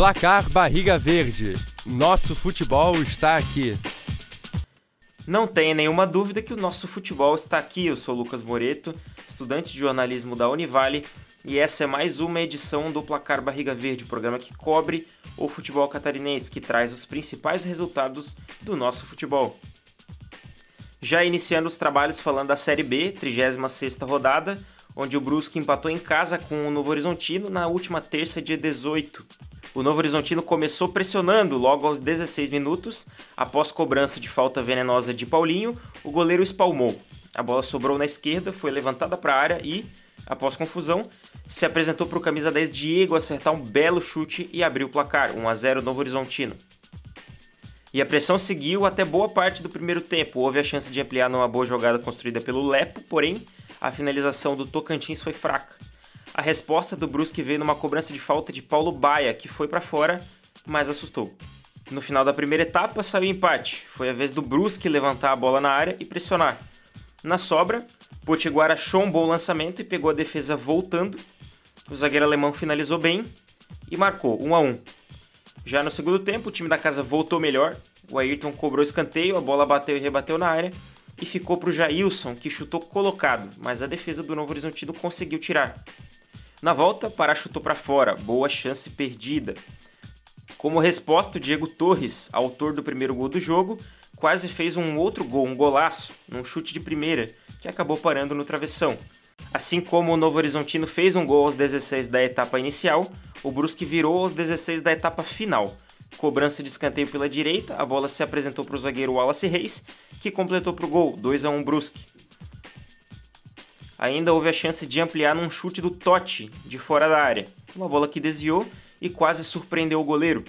Placar Barriga Verde. Nosso futebol está aqui. Não tenha nenhuma dúvida que o nosso futebol está aqui. Eu sou Lucas Moreto, estudante de jornalismo da Univale, e essa é mais uma edição do Placar Barriga Verde, programa que cobre o futebol catarinense, que traz os principais resultados do nosso futebol. Já iniciando os trabalhos falando da Série B, 36ª rodada, onde o Brusque empatou em casa com o Novo Horizontino na última terça, dia 18. O Novo Horizontino começou pressionando logo aos 16 minutos, após cobrança de falta venenosa de Paulinho, o goleiro espalmou. A bola sobrou na esquerda, foi levantada para a área e, após confusão, se apresentou para o camisa 10 Diego acertar um belo chute e abrir o placar, 1 a 0 Novo Horizontino. E a pressão seguiu até boa parte do primeiro tempo. Houve a chance de ampliar numa boa jogada construída pelo Lepo, porém a finalização do Tocantins foi fraca. A resposta do Brusque veio numa cobrança de falta de Paulo Baia, que foi para fora, mas assustou. No final da primeira etapa saiu empate. Foi a vez do Brusque levantar a bola na área e pressionar. Na sobra, Potiguar achou um bom lançamento e pegou a defesa voltando. O zagueiro alemão finalizou bem e marcou 1 a 1. Já no segundo tempo, o time da casa voltou melhor. O Ayrton cobrou escanteio, a bola bateu e rebateu na área e ficou para o Jailson, que chutou colocado, mas a defesa do Novo Horizontino conseguiu tirar. Na volta, Pará chutou para fora, boa chance perdida. Como resposta, o Diego Torres, autor do primeiro gol do jogo, quase fez um outro gol, um golaço, num chute de primeira, que acabou parando no travessão. Assim como o Novo Horizontino fez um gol aos 16 da etapa inicial, o Brusque virou aos 16 da etapa final. Cobrança de escanteio pela direita, a bola se apresentou para o zagueiro Wallace Reis, que completou para o gol, 2 a 1 Brusque. Ainda houve a chance de ampliar num chute do Totti, de fora da área. Uma bola que desviou e quase surpreendeu o goleiro.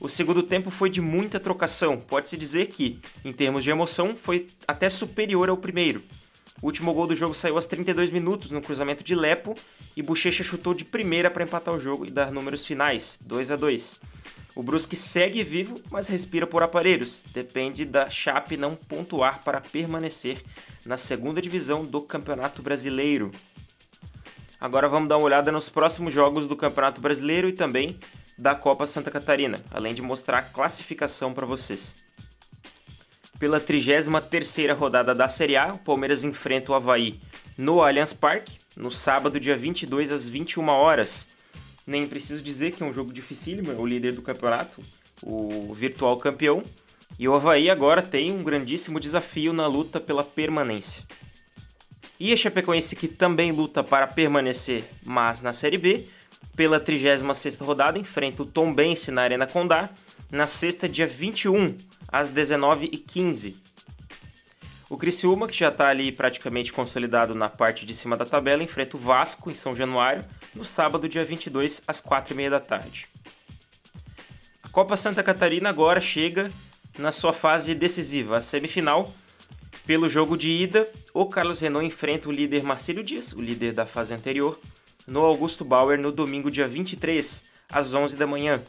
O segundo tempo foi de muita trocação, pode-se dizer que, em termos de emoção, foi até superior ao primeiro. O último gol do jogo saiu aos 32 minutos no cruzamento de Lepo e Bochecha chutou de primeira para empatar o jogo e dar números finais, 2 a 2. O Brusque segue vivo, mas respira por aparelhos. Depende da Chape não pontuar para permanecer na segunda divisão do Campeonato Brasileiro. Agora vamos dar uma olhada nos próximos jogos do Campeonato Brasileiro e também da Copa Santa Catarina, além de mostrar a classificação para vocês. Pela 33ª rodada da Série A, o Palmeiras enfrenta o Havaí no Allianz Parque, no sábado, dia 22 às 21 horas. Nem preciso dizer que é um jogo dificílimo, é o líder do campeonato, o virtual campeão. E o Havaí agora tem um grandíssimo desafio na luta pela permanência. E a Chapecoense que também luta para permanecer, mas na Série B, pela 36ª rodada enfrenta o Tombense na Arena Condá, na sexta dia 21, às 19h15. O Criciúma, que já está ali praticamente consolidado na parte de cima da tabela, enfrenta o Vasco em São Januário no sábado, dia 22, às 4h30 da tarde. A Copa Santa Catarina agora chega na sua fase decisiva, a semifinal. Pelo jogo de ida, o Carlos Renault enfrenta o líder Marcelo Dias, o líder da fase anterior, no Augusto Bauer no domingo, dia 23, às 11 da manhã.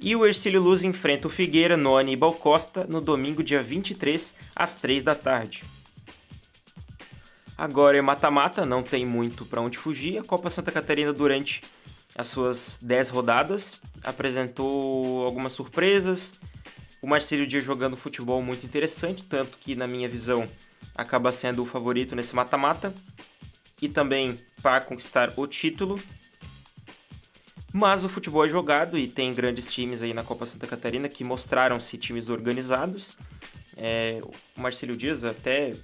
E o Ercílio Luz enfrenta o Figueira no Aníbal Costa no domingo, dia 23, às 3 da tarde. Agora é mata-mata, não tem muito para onde fugir. A Copa Santa Catarina, durante as suas 10 rodadas, apresentou algumas surpresas. O Marcelo Dias jogando futebol muito interessante, tanto que, na minha visão, acaba sendo o favorito nesse mata-mata. E também para conquistar o título. Mas o futebol é jogado e tem grandes times aí na Copa Santa Catarina que mostraram-se times organizados. É, o Marcelo Dias até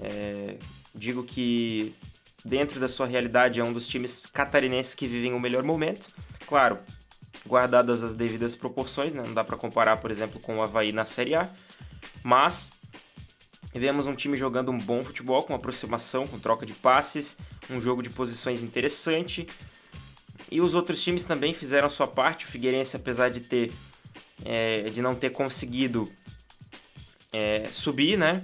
é, digo que dentro da sua realidade é um dos times catarinenses que vivem o melhor momento. Claro, guardadas as devidas proporções, né? não dá para comparar, por exemplo, com o Havaí na Série A, mas vemos um time jogando um bom futebol, com aproximação, com troca de passes, um jogo de posições interessante, e os outros times também fizeram sua parte. O Figueirense, apesar de ter é, de não ter conseguido é, subir, né?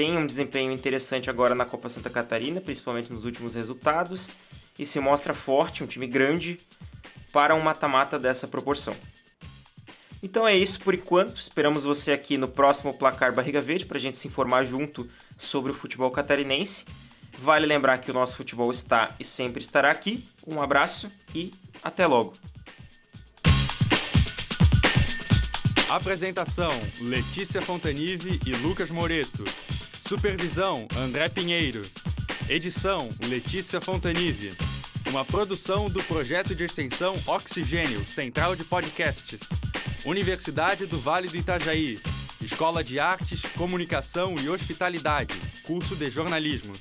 Tem um desempenho interessante agora na Copa Santa Catarina, principalmente nos últimos resultados, e se mostra forte, um time grande para um mata-mata dessa proporção. Então é isso por enquanto. Esperamos você aqui no próximo Placar Barriga Verde para a gente se informar junto sobre o futebol catarinense. Vale lembrar que o nosso futebol está e sempre estará aqui. Um abraço e até logo. Apresentação: Letícia Fontanive e Lucas Moreto. Supervisão: André Pinheiro. Edição: Letícia Fontanive. Uma produção do projeto de extensão Oxigênio, Central de Podcasts. Universidade do Vale do Itajaí. Escola de Artes, Comunicação e Hospitalidade. Curso de Jornalismo.